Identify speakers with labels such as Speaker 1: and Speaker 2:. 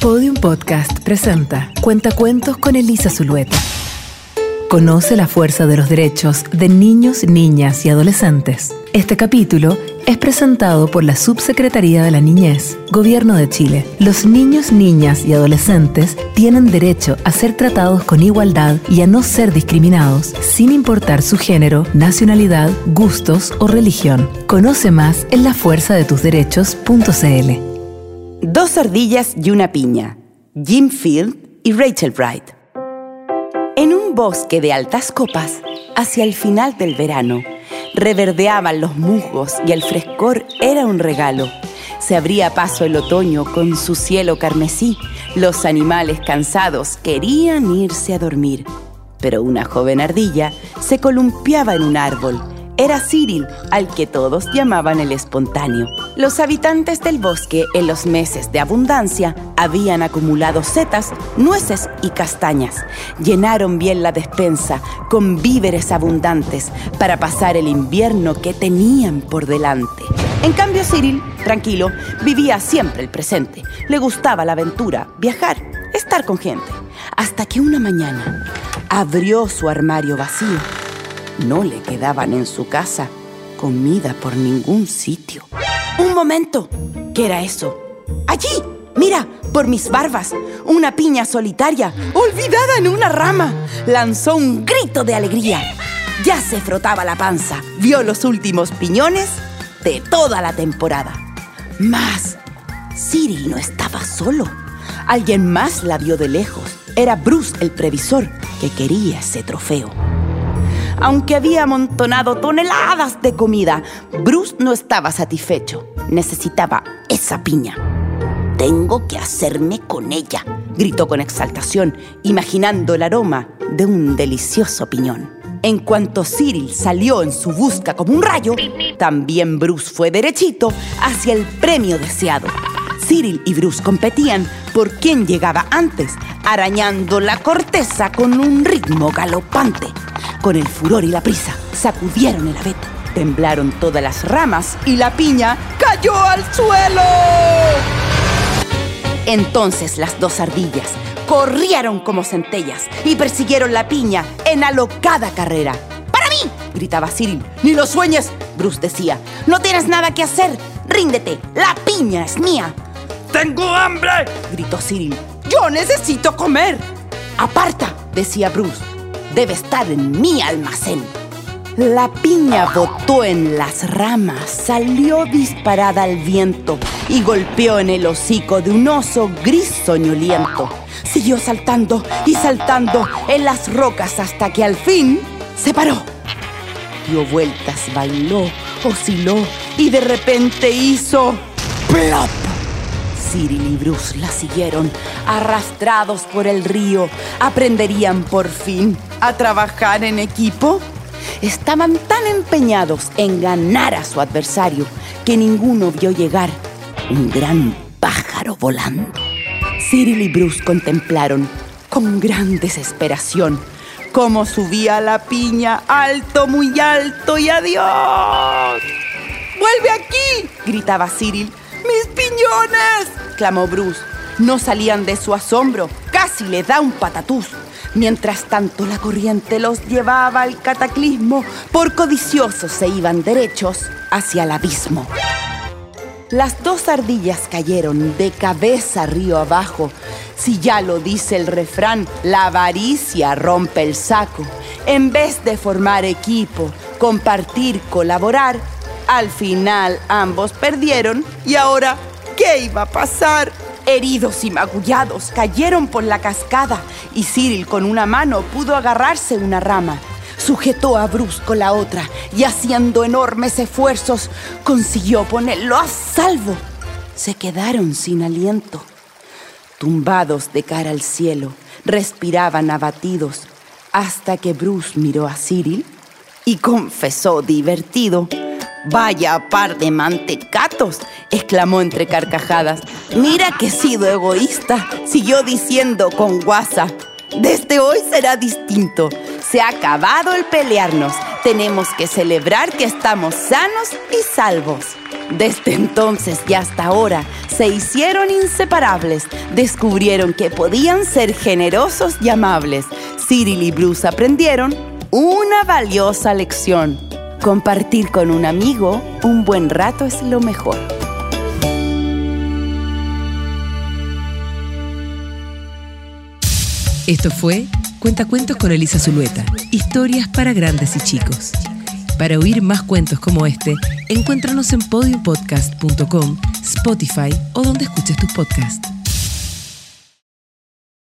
Speaker 1: Podium Podcast presenta Cuentacuentos con Elisa Zulueta. Conoce la fuerza de los derechos de niños, niñas y adolescentes. Este capítulo es presentado por la Subsecretaría de la Niñez, Gobierno de Chile. Los niños, niñas y adolescentes tienen derecho a ser tratados con igualdad y a no ser discriminados, sin importar su género, nacionalidad, gustos o religión. Conoce más en lafuerzadetusderechos.cl.
Speaker 2: Dos ardillas y una piña. Jim Field y Rachel Bright. En un bosque de altas copas, hacia el final del verano, reverdeaban los musgos y el frescor era un regalo. Se abría paso el otoño con su cielo carmesí. Los animales cansados querían irse a dormir. Pero una joven ardilla se columpiaba en un árbol era Cyril, al que todos llamaban el espontáneo. Los habitantes del bosque en los meses de abundancia habían acumulado setas, nueces y castañas. Llenaron bien la despensa con víveres abundantes para pasar el invierno que tenían por delante. En cambio, Cyril, tranquilo, vivía siempre el presente. Le gustaba la aventura, viajar, estar con gente. Hasta que una mañana abrió su armario vacío no le quedaban en su casa comida por ningún sitio. Un momento. ¿Qué era eso? Allí. Mira, por mis barbas, una piña solitaria, olvidada en una rama, lanzó un grito de alegría. Ya se frotaba la panza, vio los últimos piñones de toda la temporada. Más, Siri no estaba solo. Alguien más la vio de lejos. Era Bruce el previsor que quería ese trofeo. Aunque había amontonado toneladas de comida, Bruce no estaba satisfecho. Necesitaba esa piña. Tengo que hacerme con ella, gritó con exaltación, imaginando el aroma de un delicioso piñón. En cuanto Cyril salió en su busca como un rayo, también Bruce fue derechito hacia el premio deseado. Cyril y Bruce competían por quién llegaba antes, arañando la corteza con un ritmo galopante. Con el furor y la prisa, sacudieron el abeto. Temblaron todas las ramas y la piña cayó al suelo. Entonces las dos ardillas corrieron como centellas y persiguieron la piña en alocada carrera. ¡Para mí! gritaba Cyril. ¡Ni lo sueñes! Bruce decía. No tienes nada que hacer. Ríndete. La piña es mía.
Speaker 3: ¡Tengo hambre!
Speaker 2: gritó Cyril. ¡Yo necesito comer! Aparta, decía Bruce debe estar en mi almacén. La piña botó en las ramas, salió disparada al viento y golpeó en el hocico de un oso gris soñoliento. Siguió saltando y saltando en las rocas hasta que al fin se paró. Dio vueltas, bailó, osciló y de repente hizo ¡plop! Cyril y Bruce la siguieron, arrastrados por el río. ¿Aprenderían por fin a trabajar en equipo? Estaban tan empeñados en ganar a su adversario que ninguno vio llegar un gran pájaro volando. Cyril y Bruce contemplaron con gran desesperación cómo subía la piña alto, muy alto y adiós. ¡Vuelve aquí! gritaba Cyril. ¡Mis piñones! clamó Bruce. No salían de su asombro. Casi le da un patatús. Mientras tanto, la corriente los llevaba al cataclismo. Por codiciosos se iban derechos hacia el abismo. Las dos ardillas cayeron de cabeza río abajo. Si ya lo dice el refrán, la avaricia rompe el saco. En vez de formar equipo, compartir, colaborar, al final ambos perdieron y ahora ¿Qué iba a pasar? Heridos y magullados cayeron por la cascada y Cyril con una mano pudo agarrarse una rama. Sujetó a Bruce con la otra y haciendo enormes esfuerzos consiguió ponerlo a salvo. Se quedaron sin aliento. Tumbados de cara al cielo, respiraban abatidos hasta que Bruce miró a Cyril y confesó divertido. Vaya par de mantecatos, exclamó entre carcajadas. Mira que he sido egoísta, siguió diciendo con guasa. Desde hoy será distinto. Se ha acabado el pelearnos. Tenemos que celebrar que estamos sanos y salvos. Desde entonces y hasta ahora se hicieron inseparables. Descubrieron que podían ser generosos y amables. Cyril y Bruce aprendieron una valiosa lección. Compartir con un amigo un buen rato es lo mejor.
Speaker 1: Esto fue Cuentacuentos con Elisa Zulueta. Historias para grandes y chicos. Para oír más cuentos como este, encuéntranos en podiumpodcast.com, Spotify o donde escuches tus podcasts.